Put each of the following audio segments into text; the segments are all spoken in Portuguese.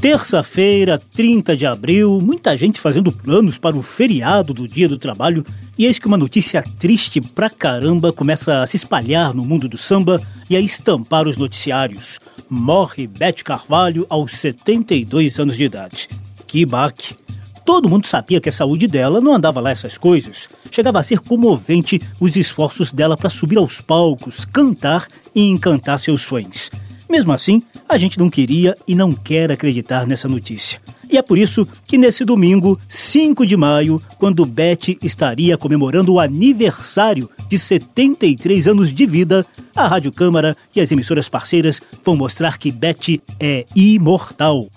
Terça-feira, 30 de abril, muita gente fazendo planos para o feriado do Dia do Trabalho, e eis que uma notícia triste pra caramba começa a se espalhar no mundo do samba e a estampar os noticiários. Morre Bete Carvalho aos 72 anos de idade. Que baque! Todo mundo sabia que a saúde dela não andava lá essas coisas. Chegava a ser comovente os esforços dela para subir aos palcos, cantar e encantar seus fãs. Mesmo assim, a gente não queria e não quer acreditar nessa notícia. E é por isso que nesse domingo, 5 de maio, quando Beth estaria comemorando o aniversário de 73 anos de vida, a Rádio Câmara e as emissoras parceiras vão mostrar que Beth é imortal.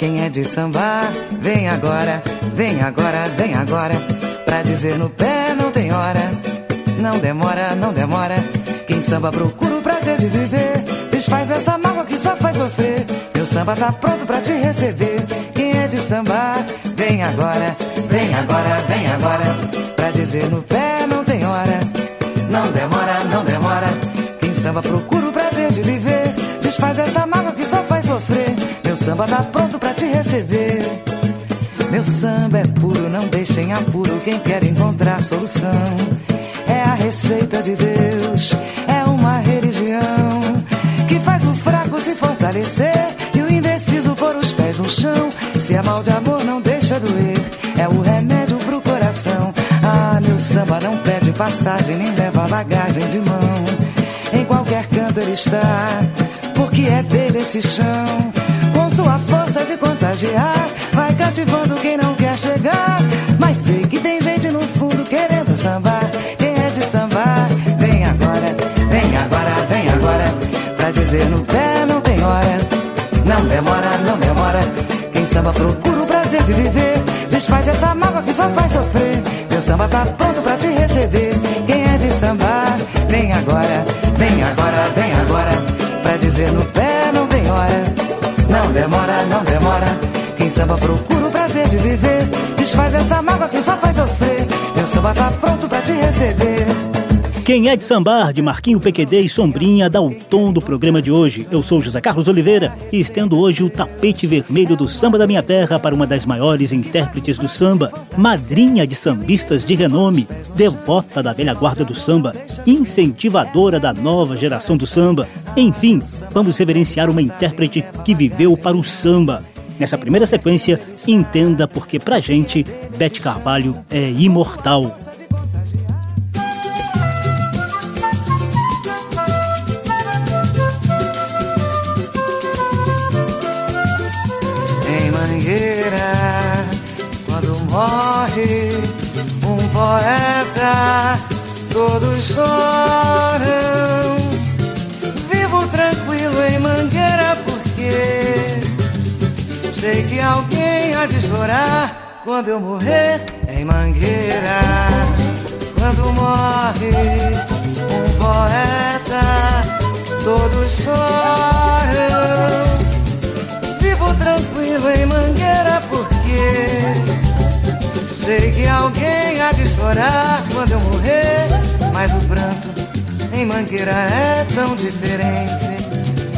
Quem é de samba, vem agora, vem agora, vem agora, pra dizer no pé não tem hora não demora, não demora. Quem samba procura o prazer de viver. Desfaz essa mágoa que só faz sofrer. Meu samba tá pronto pra te receber. Quem é de samba, vem agora, vem agora, vem agora. Pra dizer no pé não tem hora. Não demora, não demora. Quem samba procura o prazer de viver. Desfaz essa mágoa que só faz sofrer. Meu samba tá pronto pra te receber. Meu samba é puro, não deixem apuro quem quer encontrar solução receita de Deus, é uma religião que faz o fraco se fortalecer e o indeciso pôr os pés no chão. Se é mal de amor, não deixa doer, é o remédio pro coração. Ah, meu samba não pede passagem, nem leva bagagem de mão. Em qualquer canto ele está, porque é dele esse chão. Com sua força de contagiar, vai cativando quem não quer chegar. Mas sei que tem gente no fundo querendo sambar. Dizer no pé não tem hora. Não demora, não demora. Quem samba procura o prazer de viver. Desfaz essa mágoa que só faz sofrer. Meu samba tá pronto pra te receber. Quem é de samba, vem agora, vem agora, vem agora. Pra dizer no pé não tem hora. Não demora, não demora. Quem samba procura o prazer de viver. Desfaz essa mágoa que só faz sofrer. Meu samba tá pronto pra te receber. Quem é de sambar, de Marquinho PQD e Sombrinha, dá o tom do programa de hoje. Eu sou José Carlos Oliveira e estendo hoje o tapete vermelho do samba da minha terra para uma das maiores intérpretes do samba, madrinha de sambistas de renome, devota da velha guarda do samba, incentivadora da nova geração do samba. Enfim, vamos reverenciar uma intérprete que viveu para o samba. Nessa primeira sequência, entenda porque pra gente, Bete Carvalho é imortal. Morre um poeta, todos choram. Vivo tranquilo em Mangueira porque sei que alguém há de chorar quando eu morrer em Mangueira. Quando morre um poeta, todos choram. Vivo tranquilo em Mangueira porque Sei que alguém há de chorar quando eu morrer, mas o pranto em Mangueira é tão diferente.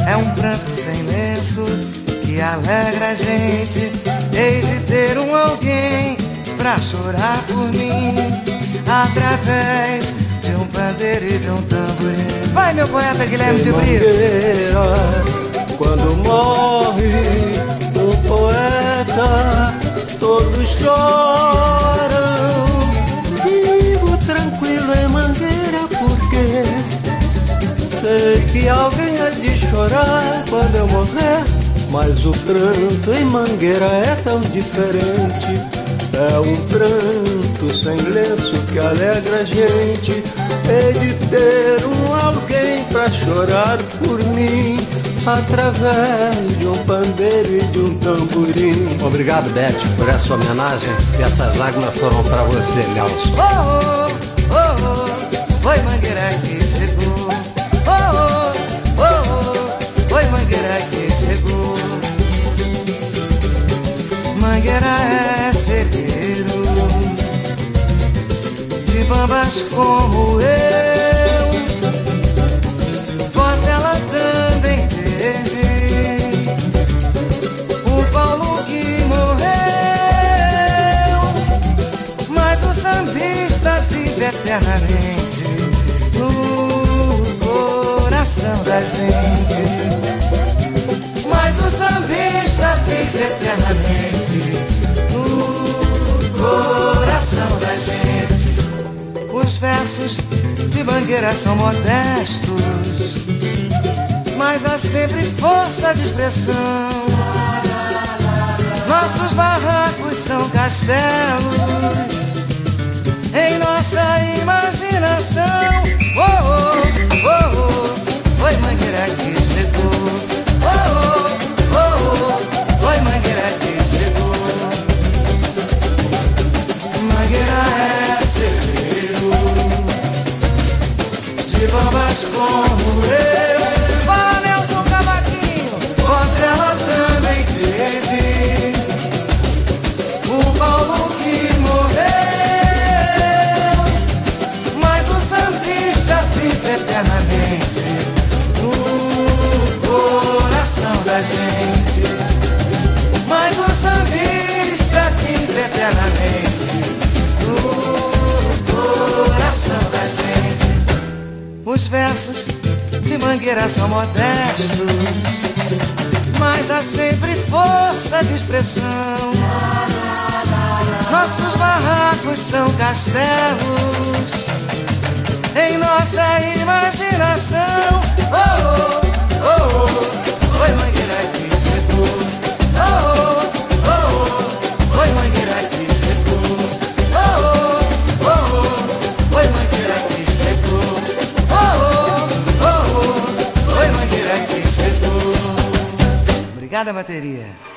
É um pranto sem lenço que alegra a gente. Hei de ter um alguém pra chorar por mim, através de um pandeiro e de um tamborim. Vai, meu poeta Guilherme de Brito. Quando morre um poeta todos choram. Vivo tranquilo em Mangueira porque sei que alguém há de chorar quando eu morrer. Mas o pranto em Mangueira é tão diferente. É um pranto sem lenço que alegra a gente. Hei de ter um alguém pra chorar por mim através de um pandeiro e de um tamborim. Obrigado, Beth, por essa homenagem. E essas lágrimas foram para você, Nelson. Oh, oh, oh, foi mangueira que chegou. Oh, oh, oh, foi mangueira que chegou. Mangueira é cedeiro de bambas como eu. eternamente no coração da gente. Mas o sambista fica eternamente no coração da gente. Os versos de Bangueira são modestos, mas há sempre força de expressão. Nossos barracos são castelos nossa imaginação. Oh, oh, oh, oh. Foi mangueira é que chegou. Oh, oh, oh, oh. Foi mangueira é que chegou. Mangueira é segredo de bombas como eu. versos de mangueira são modestos, mas há sempre força de expressão. Nossos barracos são castelos em nossa imaginação. Oh, oh, oh, oh. Oi, mãe. Obrigada, bateria.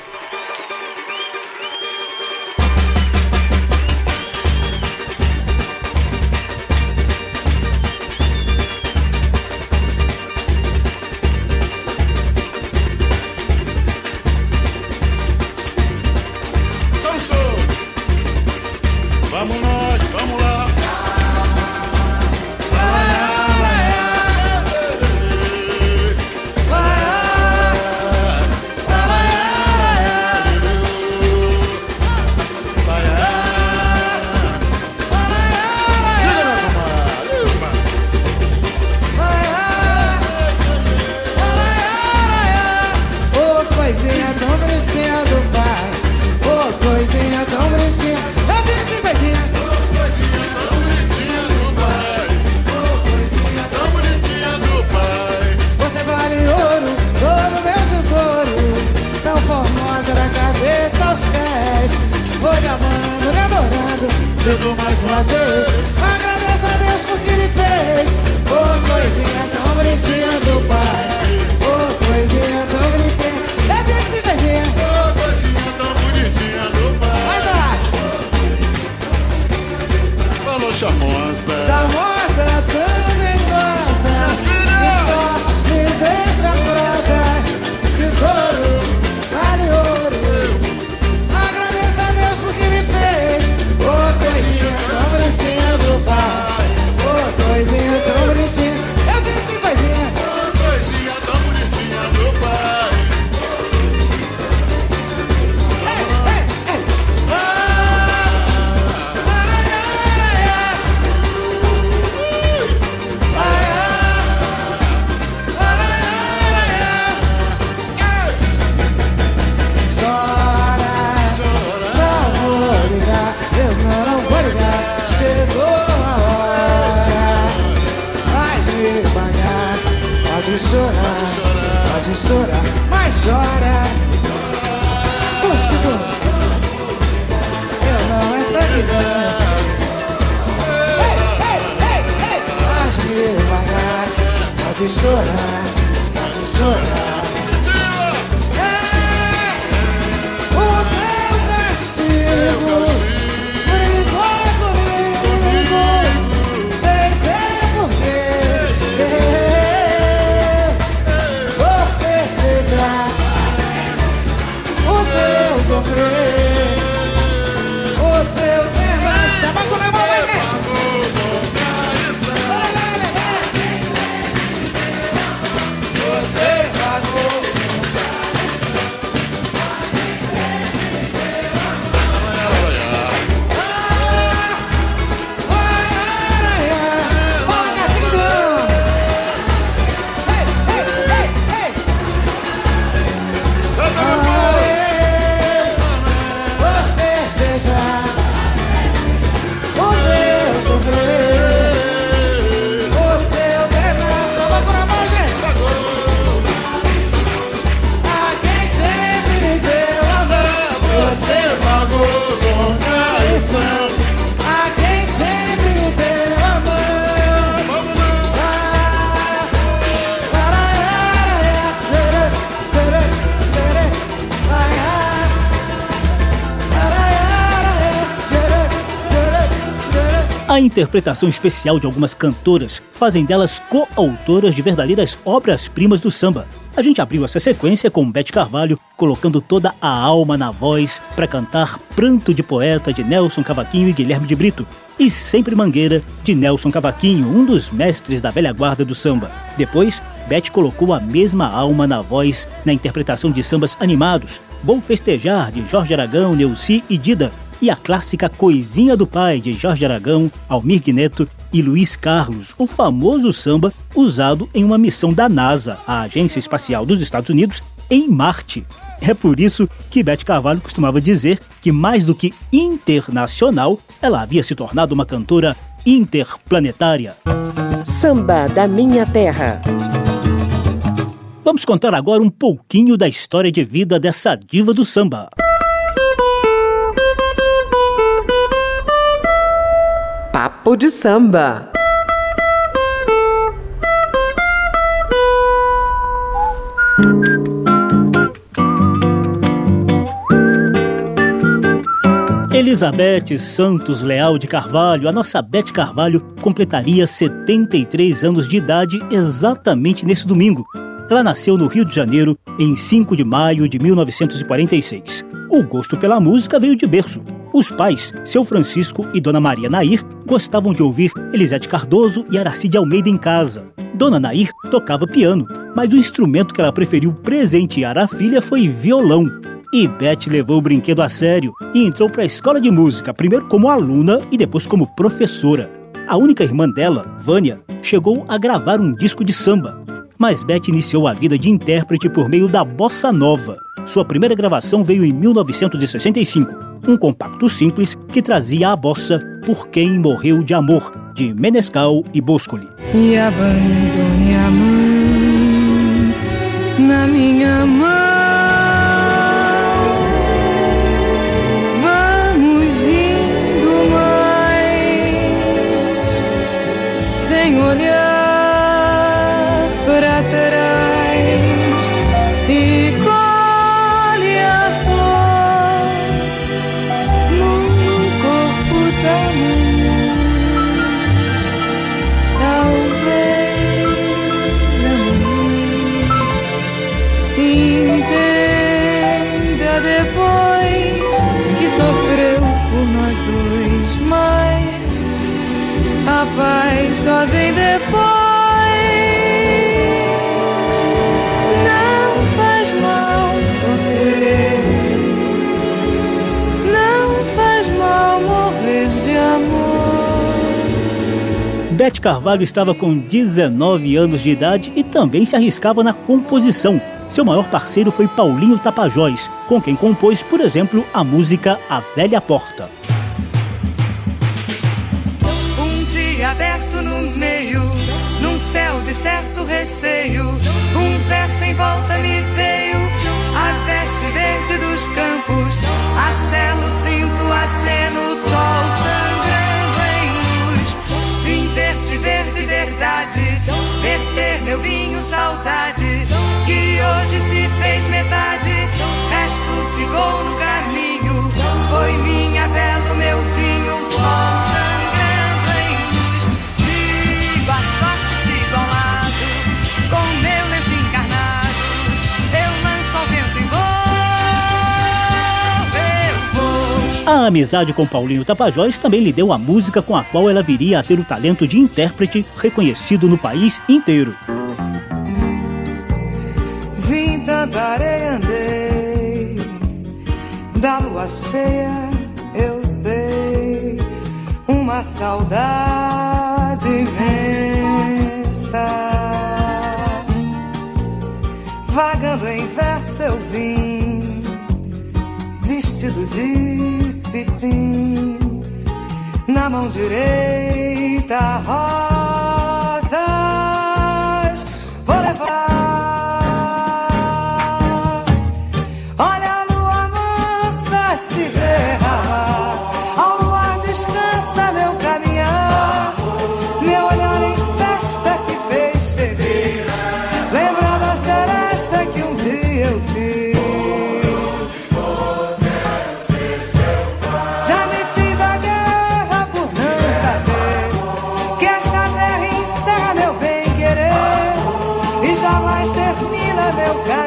my face. A interpretação especial de algumas cantoras fazem delas coautoras de verdadeiras obras-primas do samba. A gente abriu essa sequência com Bete Carvalho colocando toda a alma na voz para cantar Pranto de Poeta de Nelson Cavaquinho e Guilherme de Brito e Sempre Mangueira de Nelson Cavaquinho, um dos mestres da velha guarda do samba. Depois, Bete colocou a mesma alma na voz na interpretação de sambas animados, Bom Festejar de Jorge Aragão, Neuci e Dida, e a clássica Coisinha do Pai de Jorge Aragão, Almir Neto e Luiz Carlos, o famoso samba usado em uma missão da NASA, a Agência Espacial dos Estados Unidos, em Marte. É por isso que Beth Carvalho costumava dizer que, mais do que internacional, ela havia se tornado uma cantora interplanetária. Samba da Minha Terra. Vamos contar agora um pouquinho da história de vida dessa diva do samba. Papo de samba. Elizabeth Santos Leal de Carvalho, a nossa Beth Carvalho, completaria 73 anos de idade exatamente nesse domingo. Ela nasceu no Rio de Janeiro em 5 de maio de 1946. O gosto pela música veio de berço. Os pais, seu Francisco e Dona Maria Nair, gostavam de ouvir Elisete Cardoso e Aracide Almeida em casa. Dona Nair tocava piano, mas o instrumento que ela preferiu presentear à filha foi violão. E Beth levou o brinquedo a sério e entrou para a escola de música, primeiro como aluna e depois como professora. A única irmã dela, Vânia, chegou a gravar um disco de samba. Mas Beth iniciou a vida de intérprete por meio da bossa nova. Sua primeira gravação veio em 1965, um compacto simples que trazia a bossa Por Quem Morreu de Amor, de Menescal e Boscoli. E abandone a mão na minha mão. Beth Carvalho estava com 19 anos de idade e também se arriscava na composição. Seu maior parceiro foi Paulinho Tapajós, com quem compôs, por exemplo, a música A Velha Porta. Um dia aberto no meio, num céu de certo receio, um verso em volta me meu vinho, saudade, que hoje se fez metade, resto ficou no caminho, foi minha vela, meu vinho, o sol sangrando em luz, sigo a sorte, sigo com meu lenço eu lanço ao vento e vou. A amizade com Paulinho Tapajós também lhe deu a música com a qual ela viria a ter o talento de intérprete reconhecido no país inteiro. Cheia, eu sei Uma saudade imensa. Vagando em verso eu vim Vestido de cetim Na mão direita rosas meu carro.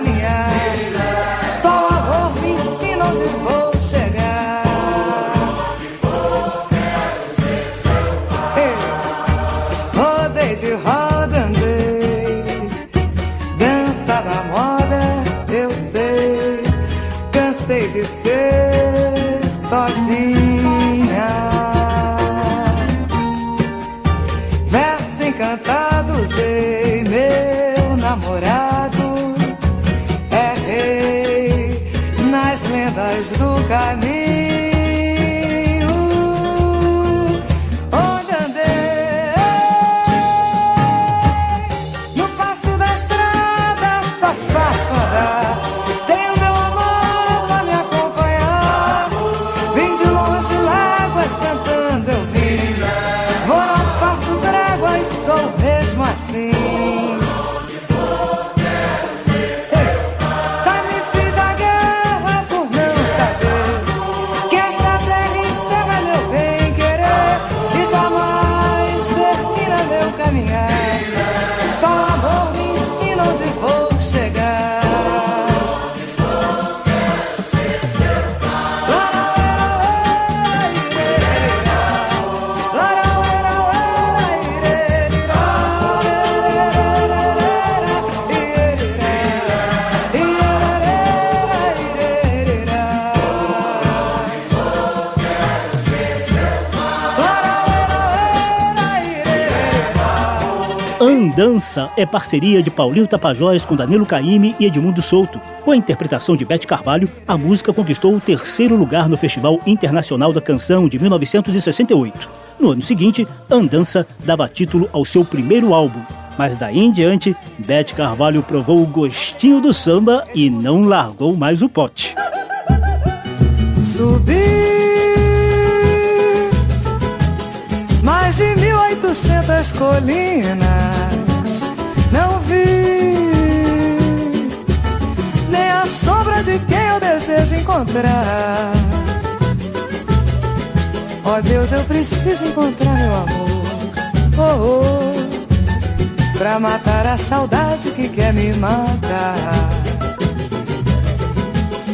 Andança é parceria de Paulinho Tapajós com Danilo Caime e Edmundo Souto. Com a interpretação de Bete Carvalho, a música conquistou o terceiro lugar no Festival Internacional da Canção de 1968. No ano seguinte, Andança dava título ao seu primeiro álbum. Mas daí em diante, Bete Carvalho provou o gostinho do samba e não largou mais o pote. Mais de mil oitocentas colinas, não vi nem a sombra de quem eu desejo encontrar. Ó oh, Deus, eu preciso encontrar meu amor, oh, oh, pra matar a saudade que quer me matar.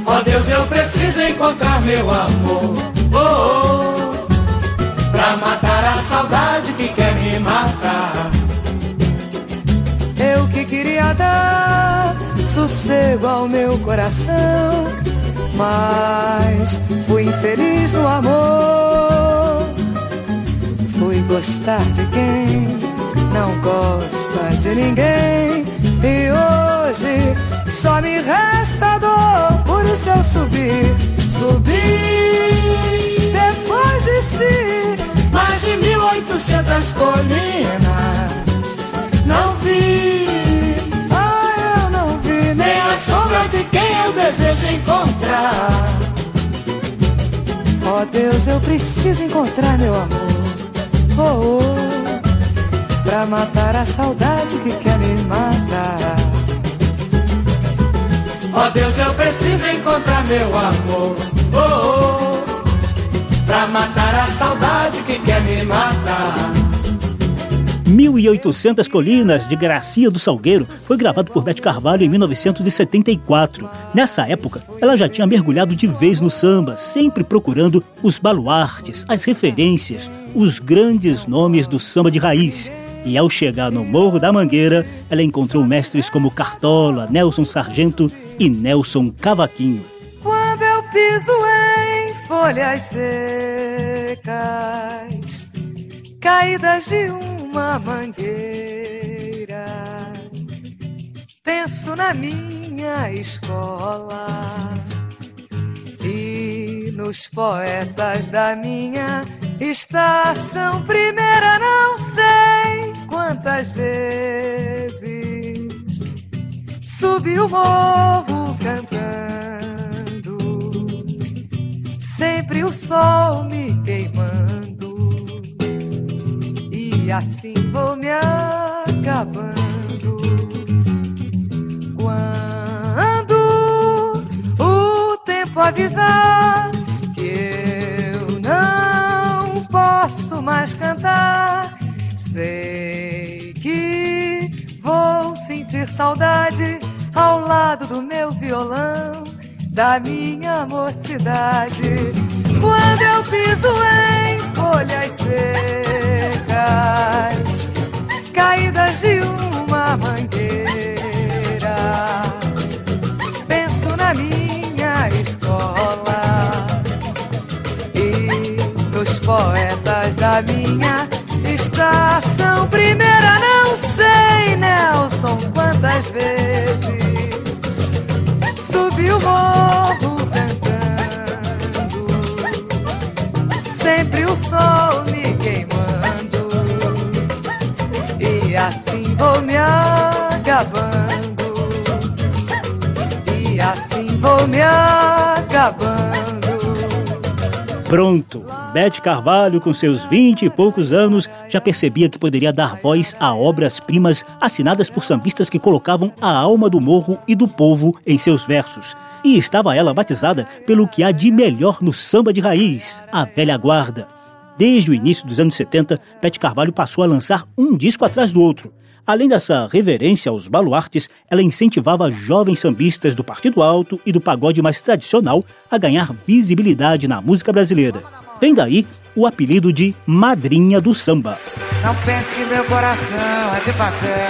Ó oh, Deus, eu preciso encontrar meu amor, oh, oh pra matar a saudade sossego ao meu coração, mas fui infeliz no amor. Fui gostar de quem não gosta de ninguém, e hoje só me resta dor. Por isso eu subi, subi depois de si mais de mil oitocentas colinas. Não vi, sombra de quem eu desejo encontrar. Ó oh, Deus, eu preciso encontrar meu amor. Oh, oh, pra matar a saudade que quer me matar. Ó oh, Deus, eu preciso encontrar meu amor. Oh, oh pra matar a saudade que quer me matar. 1800 Colinas, de Gracia do Salgueiro, foi gravado por Bete Carvalho em 1974. Nessa época, ela já tinha mergulhado de vez no samba, sempre procurando os baluartes, as referências, os grandes nomes do samba de raiz. E ao chegar no Morro da Mangueira, ela encontrou mestres como Cartola, Nelson Sargento e Nelson Cavaquinho. Quando eu piso em folhas secas, caídas de uma mangueira. Penso na minha escola e nos poetas da minha estação primeira. Não sei quantas vezes subi o morro cantando sempre o sol me queimando e assim vou me acabando. Quando o tempo avisar que eu não posso mais cantar, sei que vou sentir saudade ao lado do meu violão da minha mocidade. Quando eu piso em folhas secas, caídas de uma mangueira, penso na minha escola e nos poetas da minha estação primeira. Não sei, Nelson, quantas vezes subi o morro cantando, sempre o sol acabando, e assim vou me acabando. Pronto! Bete Carvalho, com seus vinte e poucos anos, já percebia que poderia dar voz a obras-primas assinadas por sambistas que colocavam a alma do morro e do povo em seus versos. E estava ela batizada pelo que há de melhor no samba de raiz, a velha guarda. Desde o início dos anos 70, Bete Carvalho passou a lançar um disco atrás do outro. Além dessa reverência aos baluartes, ela incentivava jovens sambistas do Partido Alto e do pagode mais tradicional a ganhar visibilidade na música brasileira. Vem daí o apelido de Madrinha do Samba. Não pense que meu coração é de papel.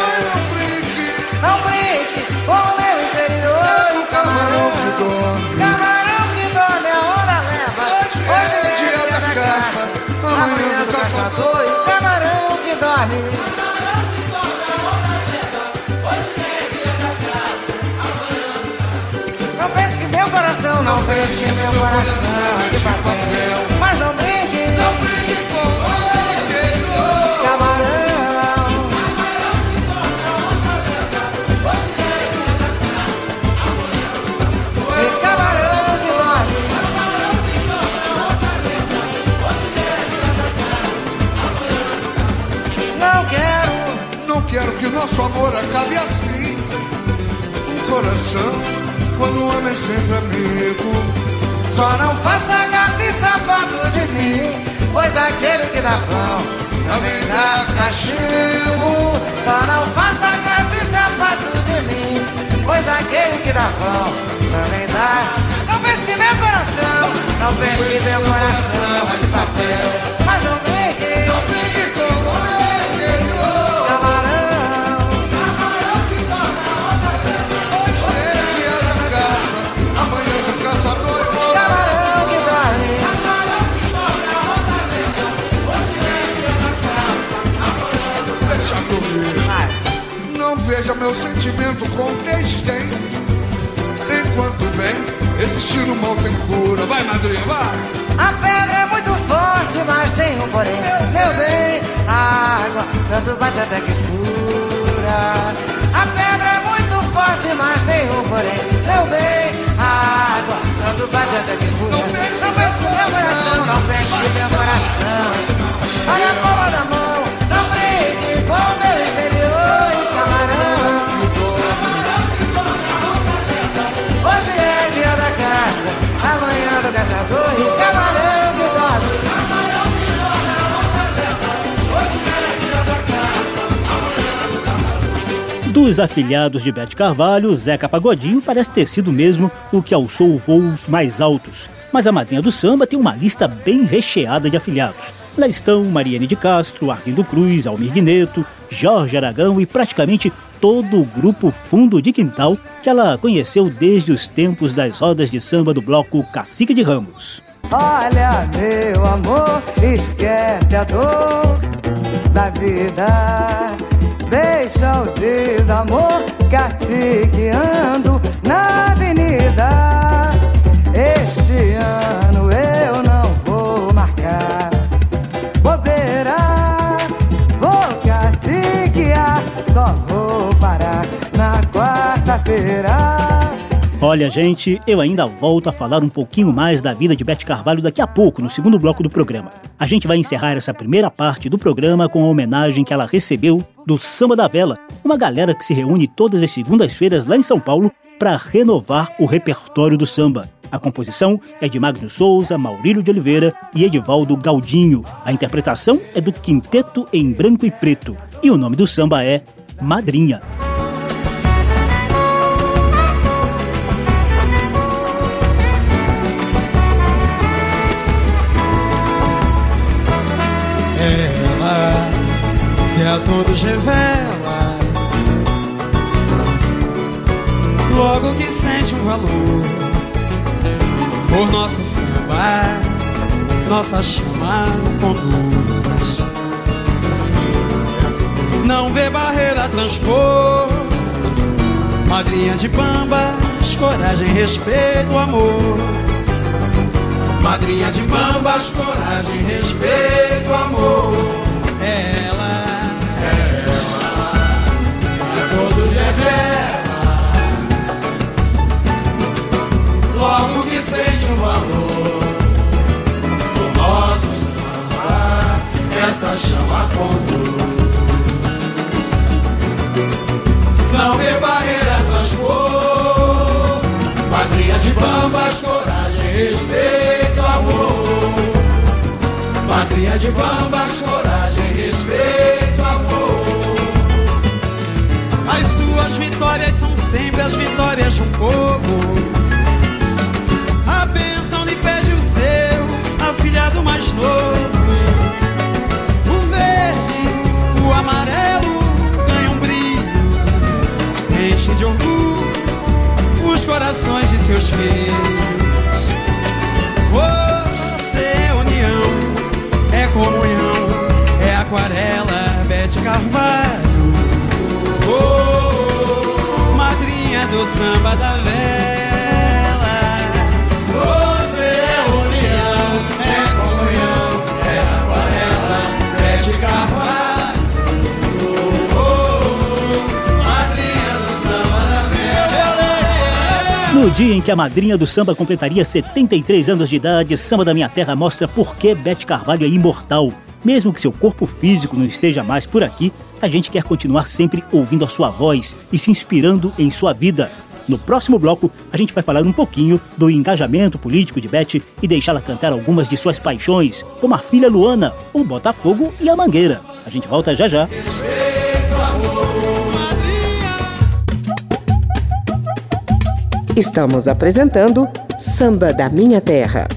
Não brinque com o meu interior. É o camarão que dorme. Camarão que dorme, a onda leva. Hoje é dia da caça, amanhã do caçador. E camarão que dorme. Pense que meu coração de papel. Mas não brinque, Não brinque com ele, querido. camarão. E camarão que dorme. Não quero, Não quero que o nosso amor acabe assim. Um coração, quando o homem é sempre amigo. só não faça gato e sapato de mim, pois aquele que dá pão também dá cachimbo. Só não faça gato e sapato de mim, pois aquele que dá pão também dá. Não pense que meu coração, não pense que meu coração é de papel, mas não brinque, veja meu sentimento com desdém. Enquanto bem, existir o mal tem cura. Vai, madrinha, vai. A pedra é muito forte, mas tem um porém. Meu bem, a água tanto bate até que fura. A pedra é muito forte, mas tem um porém. Meu bem, a água tanto bate até que fura. Não pense Não pense que meu coração, não pense que meu coração. Olha a palma da mão, não brinque com meu do caçador e camarão. Dos afilhados de Bete Carvalho, Zeca Pagodinho parece ter sido mesmo o que alçou voos mais altos. Mas a madrinha do samba tem uma lista bem recheada de afilhados. Lá estão Mariane de Castro, Arlindo Cruz, Almir Guineto, Jorge Aragão e praticamente todo o grupo Fundo de Quintal que ela conheceu desde os tempos das rodas de samba do bloco Cacique de Ramos. Olha, meu amor, esquece a dor da vida. Deixa o desamor caciqueando na avenida. Este ano quarta-feira. Olha, gente, eu ainda volto a falar um pouquinho mais da vida de Bete Carvalho daqui a pouco, no segundo bloco do programa. A gente vai encerrar essa primeira parte do programa com a homenagem que ela recebeu do Samba da Vela, uma galera que se reúne todas as segundas-feiras lá em São Paulo para renovar o repertório do samba. A composição é de Magno Souza, Maurílio de Oliveira e Edivaldo Galdinho. A interpretação é do Quinteto em Branco e Preto. E o nome do samba é Madrinha. Todos revela. Logo que sente um valor Por nosso samba Nossa chama conduz. Não vê barreira transpor. Madrinha de bambas Coragem, respeito, amor. Madrinha de bambas, coragem, respeito, amor. Ela, Logo que sente um valor do nosso samba, essa chama conduz. Não vê barreira transpor. Madrinha de bambas, coragem, respeito, amor. Madrinha de bambas, coragem, respeito, são sempre as vitórias de um povo. A bênção lhe pede o seu afilhado mais novo. O verde, o amarelo ganham um brilho, enche de orgulho os corações de seus filhos. Você é união, é comunhão, é aquarela, Bete Carvalho. samba da vela. Você é união, é comunhão, é aquarela, é de carvalho. Madrinha do samba da vela. No dia em que a madrinha do samba completaria 73 anos de idade, Samba da Minha Terra mostra por que Bete Carvalho é imortal. Mesmo que seu corpo físico não esteja mais por aqui, a gente quer continuar sempre ouvindo a sua voz e se inspirando em sua vida. No próximo bloco, a gente vai falar um pouquinho do engajamento político de Beth e deixá-la cantar algumas de suas paixões, como a filha Luana, o Botafogo e a Mangueira. A gente volta já já. Estamos apresentando Samba da Minha Terra.